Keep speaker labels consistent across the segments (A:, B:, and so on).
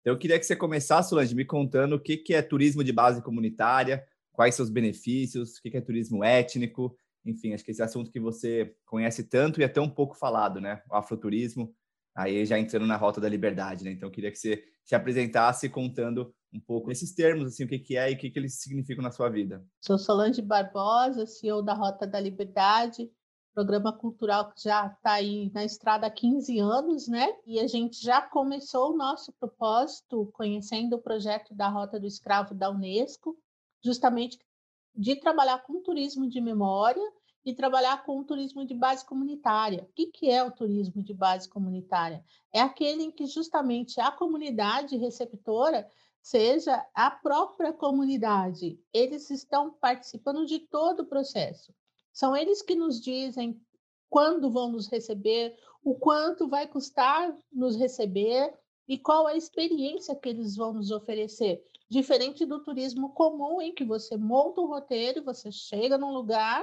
A: Então, eu queria que você começasse, Solange, me contando o que, que é turismo de base comunitária, quais os benefícios, o que, que é turismo étnico, enfim, acho que esse assunto que você conhece tanto e é tão pouco falado, né? O afroturismo, aí já entrando na rota da liberdade, né? Então, eu queria que você se apresentasse contando um pouco esses termos, assim, o que, que é e o que, que eles significam na sua vida.
B: Sou Solange Barbosa, CEO da Rota da Liberdade, programa cultural que já está aí na estrada há 15 anos, né? E a gente já começou o nosso propósito conhecendo o projeto da Rota do Escravo da Unesco, justamente de trabalhar com turismo de memória e trabalhar com o turismo de base comunitária. O que, que é o turismo de base comunitária? É aquele em que justamente a comunidade receptora seja a própria comunidade. Eles estão participando de todo o processo. São eles que nos dizem quando vão nos receber, o quanto vai custar nos receber e qual a experiência que eles vão nos oferecer. Diferente do turismo comum, em que você monta um roteiro, você chega num lugar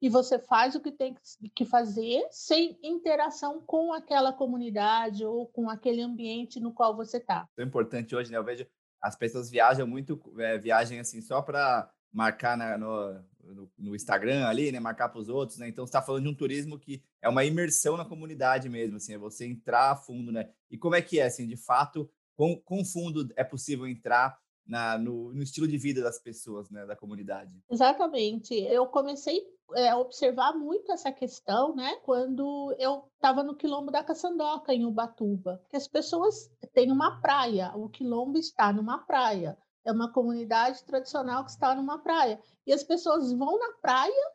B: e você faz o que tem que fazer sem interação com aquela comunidade ou com aquele ambiente no qual você está.
A: É importante hoje, né? Eu vejo as pessoas viajam muito, é, viagem assim só para marcar na, no, no, no, Instagram ali, né? Marcar para os outros, né? Então você está falando de um turismo que é uma imersão na comunidade mesmo, assim, é você entrar a fundo, né? E como é que é, assim, de fato, com, com fundo é possível entrar na, no, no, estilo de vida das pessoas, né, da comunidade.
B: Exatamente. Eu comecei é, a observar muito essa questão, né, quando eu estava no quilombo da Caçandoca, em Ubatuba, que as pessoas têm uma praia, o quilombo está numa praia, é uma comunidade tradicional que está numa praia, e as pessoas vão na praia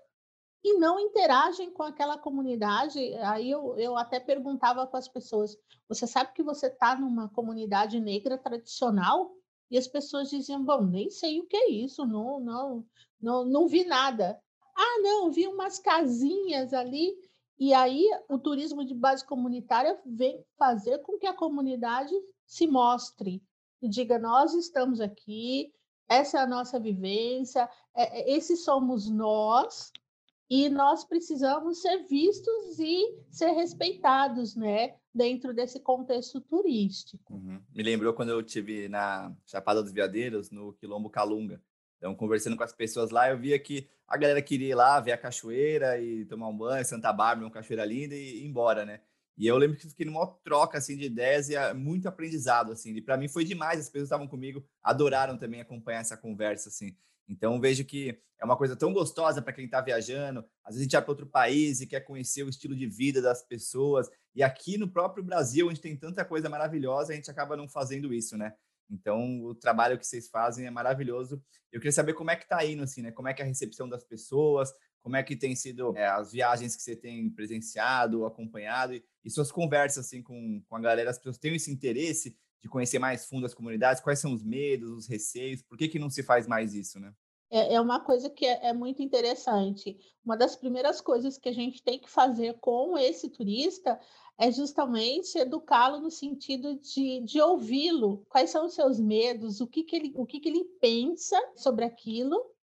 B: e não interagem com aquela comunidade. Aí eu, eu até perguntava para as pessoas: você sabe que você está numa comunidade negra tradicional? E as pessoas diziam: bom, nem sei o que é isso, não, não, não, não vi nada. Ah, não, vi umas casinhas ali. E aí o turismo de base comunitária vem fazer com que a comunidade se mostre e diga: nós estamos aqui, essa é a nossa vivência, é, é esses somos nós, e nós precisamos ser vistos e ser respeitados, né? dentro desse contexto turístico.
A: Uhum. Me lembrou quando eu tive na Chapada dos Veadeiros, no Quilombo Calunga. Então, conversando com as pessoas lá, eu via que a galera queria ir lá ver a cachoeira e tomar um banho, Santa Bárbara, uma cachoeira linda e ir embora, né? E eu lembro que fiquei numa troca assim de ideias e ah, muito aprendizado assim. E para mim foi demais, as pessoas estavam comigo, adoraram também acompanhar essa conversa assim. Então vejo que é uma coisa tão gostosa para quem está viajando. Às vezes a gente vai para outro país e quer conhecer o estilo de vida das pessoas. E aqui no próprio Brasil, onde tem tanta coisa maravilhosa, a gente acaba não fazendo isso, né? Então o trabalho que vocês fazem é maravilhoso. Eu queria saber como é que está indo, assim, né? Como é que é a recepção das pessoas, como é que tem sido é, as viagens que você tem presenciado, acompanhado e, e suas conversas assim com, com a galera. As pessoas têm esse interesse de conhecer mais fundo as comunidades? Quais são os medos, os receios? Por que, que não se faz mais isso, né?
B: É, é uma coisa que é, é muito interessante. Uma das primeiras coisas que a gente tem que fazer com esse turista é justamente educá-lo no sentido de, de ouvi-lo. Quais são os seus medos? O que, que, ele, o que, que ele pensa sobre aquilo?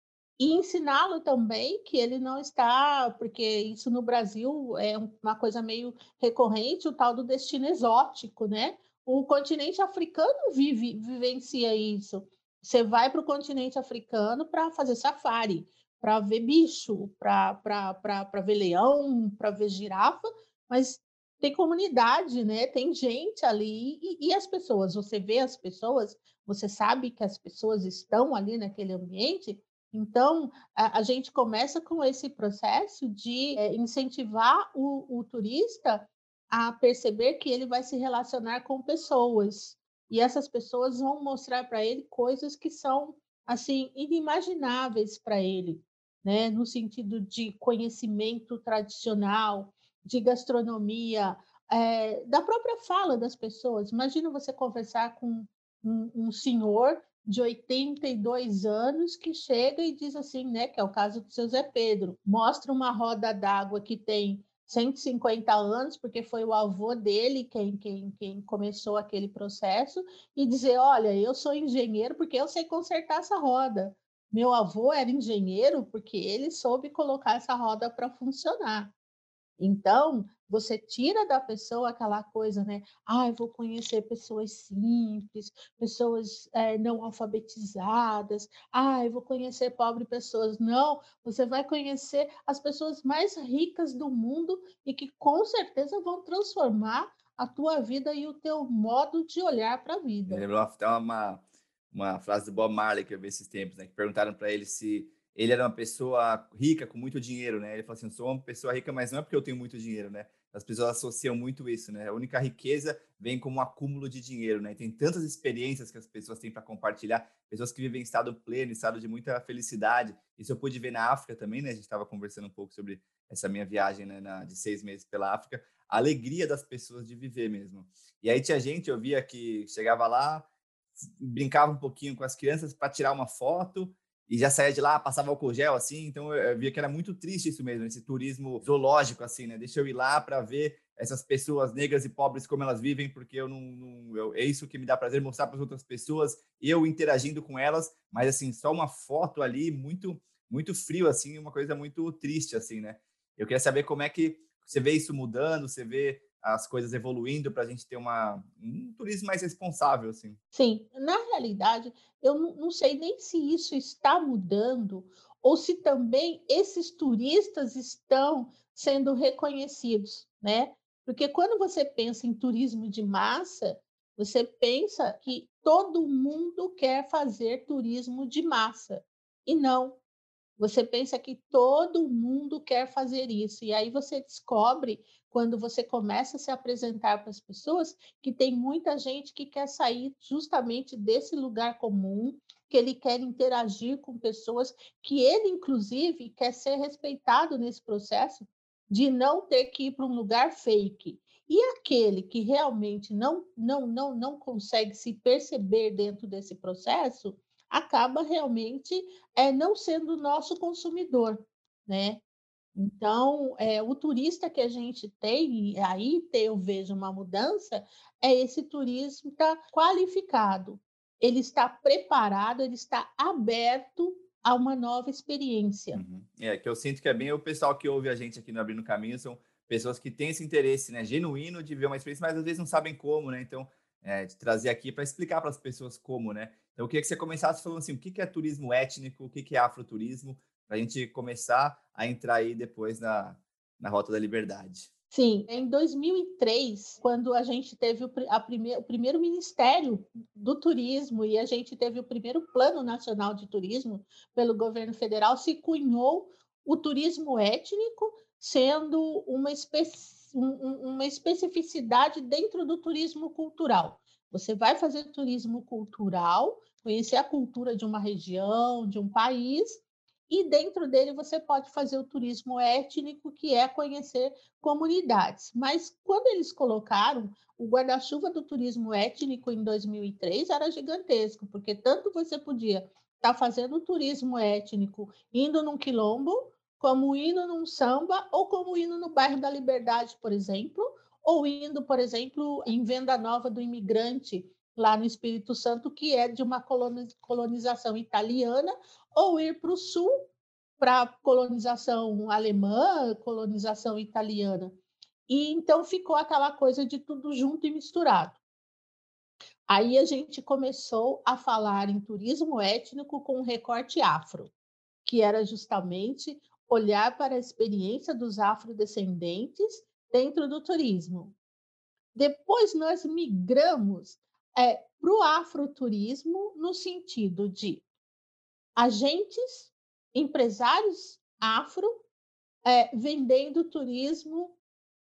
B: E ensiná-lo também que ele não está, porque isso no Brasil é uma coisa meio recorrente, o tal do destino exótico, né? O continente africano vive, vivencia isso. Você vai para o continente africano para fazer safari, para ver bicho, para ver leão, para ver girafa, mas tem comunidade, né? Tem gente ali e, e, as pessoas. Você vê as pessoas, você sabe que as pessoas estão ali naquele ambiente. Então, a, a gente começa com esse processo de é, incentivar o, o turista a perceber que ele vai se relacionar com pessoas e essas pessoas vão mostrar para ele coisas que são assim inimagináveis para ele, né? No sentido de conhecimento tradicional, de gastronomia, é, da própria fala das pessoas. Imagina você conversar com um, um senhor de 82 anos que chega e diz assim, né, que é o caso do seu Zé Pedro, mostra uma roda d'água que tem 150 anos, porque foi o avô dele quem, quem, quem começou aquele processo, e dizer: olha, eu sou engenheiro porque eu sei consertar essa roda. Meu avô era engenheiro porque ele soube colocar essa roda para funcionar. Então, você tira da pessoa aquela coisa, né? Ah, eu vou conhecer pessoas simples, pessoas é, não alfabetizadas. Ah, eu vou conhecer pobre pessoas. Não, você vai conhecer as pessoas mais ricas do mundo e que com certeza vão transformar a tua vida e o teu modo de olhar para a vida.
A: lembrou até uma, uma frase do Bob Marley que eu vi esses tempos, né? Que perguntaram para ele se ele era uma pessoa rica com muito dinheiro, né? Ele falou assim: sou uma pessoa rica, mas não é porque eu tenho muito dinheiro, né? As pessoas associam muito isso, né? A única riqueza vem como um acúmulo de dinheiro, né? Tem tantas experiências que as pessoas têm para compartilhar, pessoas que vivem em estado pleno, estado de muita felicidade. Isso eu pude ver na África também, né? A gente estava conversando um pouco sobre essa minha viagem né, na, de seis meses pela África. A alegria das pessoas de viver mesmo. E aí tinha gente, eu via que chegava lá, brincava um pouquinho com as crianças para tirar uma foto, e já saía de lá, passava álcool gel, assim, então eu via que era muito triste isso mesmo, esse turismo zoológico, assim, né? Deixa eu ir lá para ver essas pessoas negras e pobres como elas vivem, porque eu não, não eu, é isso que me dá prazer mostrar para as outras pessoas, eu interagindo com elas, mas assim, só uma foto ali, muito, muito frio, assim, uma coisa muito triste, assim, né? Eu queria saber como é que você vê isso mudando, você vê as coisas evoluindo para a gente ter uma, um turismo mais responsável, assim.
B: Sim, na realidade, eu não sei nem se isso está mudando ou se também esses turistas estão sendo reconhecidos, né? Porque quando você pensa em turismo de massa, você pensa que todo mundo quer fazer turismo de massa. E não. Você pensa que todo mundo quer fazer isso. E aí você descobre quando você começa a se apresentar para as pessoas, que tem muita gente que quer sair justamente desse lugar comum, que ele quer interagir com pessoas, que ele, inclusive, quer ser respeitado nesse processo de não ter que ir para um lugar fake. E aquele que realmente não, não, não, não consegue se perceber dentro desse processo, acaba realmente é, não sendo nosso consumidor, né? Então, é, o turista que a gente tem, aí eu vejo uma mudança, é esse turismo está qualificado, ele está preparado, ele está aberto a uma nova experiência.
A: Uhum. É, que eu sinto que é bem o pessoal que ouve a gente aqui no Abrindo Caminho, são pessoas que têm esse interesse né, genuíno de ver uma experiência, mas às vezes não sabem como, né? Então, é, de trazer aqui para explicar para as pessoas como, né? Então, eu queria que você começasse falando assim, o que é turismo étnico, o que é afroturismo, para a gente começar a entrar aí depois na, na Rota da Liberdade.
B: Sim, em 2003, quando a gente teve o, a o primeiro Ministério do Turismo e a gente teve o primeiro Plano Nacional de Turismo pelo governo federal, se cunhou o turismo étnico, sendo uma, espe um, uma especificidade dentro do turismo cultural. Você vai fazer turismo cultural, conhecer a cultura de uma região, de um país, e dentro dele você pode fazer o turismo étnico, que é conhecer comunidades. Mas quando eles colocaram o guarda-chuva do turismo étnico em 2003 era gigantesco, porque tanto você podia estar tá fazendo turismo étnico indo num quilombo, como indo num samba ou como indo no bairro da Liberdade, por exemplo, ou indo, por exemplo, em Venda Nova do Imigrante, lá no Espírito Santo, que é de uma colonização italiana, ou ir para o sul, para colonização alemã, colonização italiana. E então ficou aquela coisa de tudo junto e misturado. Aí a gente começou a falar em turismo étnico com recorte afro, que era justamente olhar para a experiência dos afrodescendentes dentro do turismo. Depois nós migramos é, para o afroturismo no sentido de agentes, empresários afro é, vendendo turismo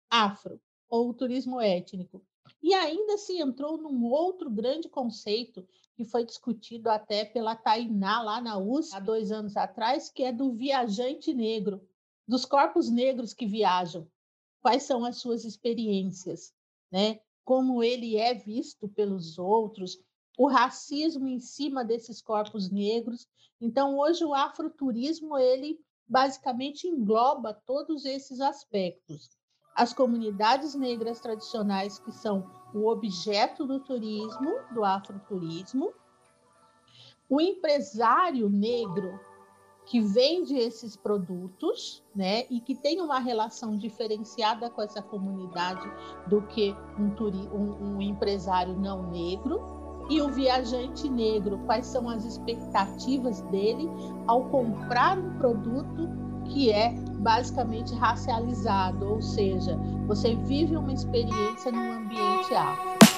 B: afro ou turismo étnico. E ainda se entrou num outro grande conceito que foi discutido até pela Tainá lá na USP há dois anos atrás, que é do viajante negro, dos corpos negros que viajam. Quais são as suas experiências, né? Como ele é visto pelos outros, o racismo em cima desses corpos negros. Então, hoje o afroturismo ele basicamente engloba todos esses aspectos. As comunidades negras tradicionais que são o objeto do turismo, do afroturismo, o empresário negro que vende esses produtos, né, e que tem uma relação diferenciada com essa comunidade do que um, turi um, um empresário não negro, e o viajante negro, quais são as expectativas dele ao comprar um produto que é basicamente racializado, ou seja, você vive uma experiência num ambiente afro.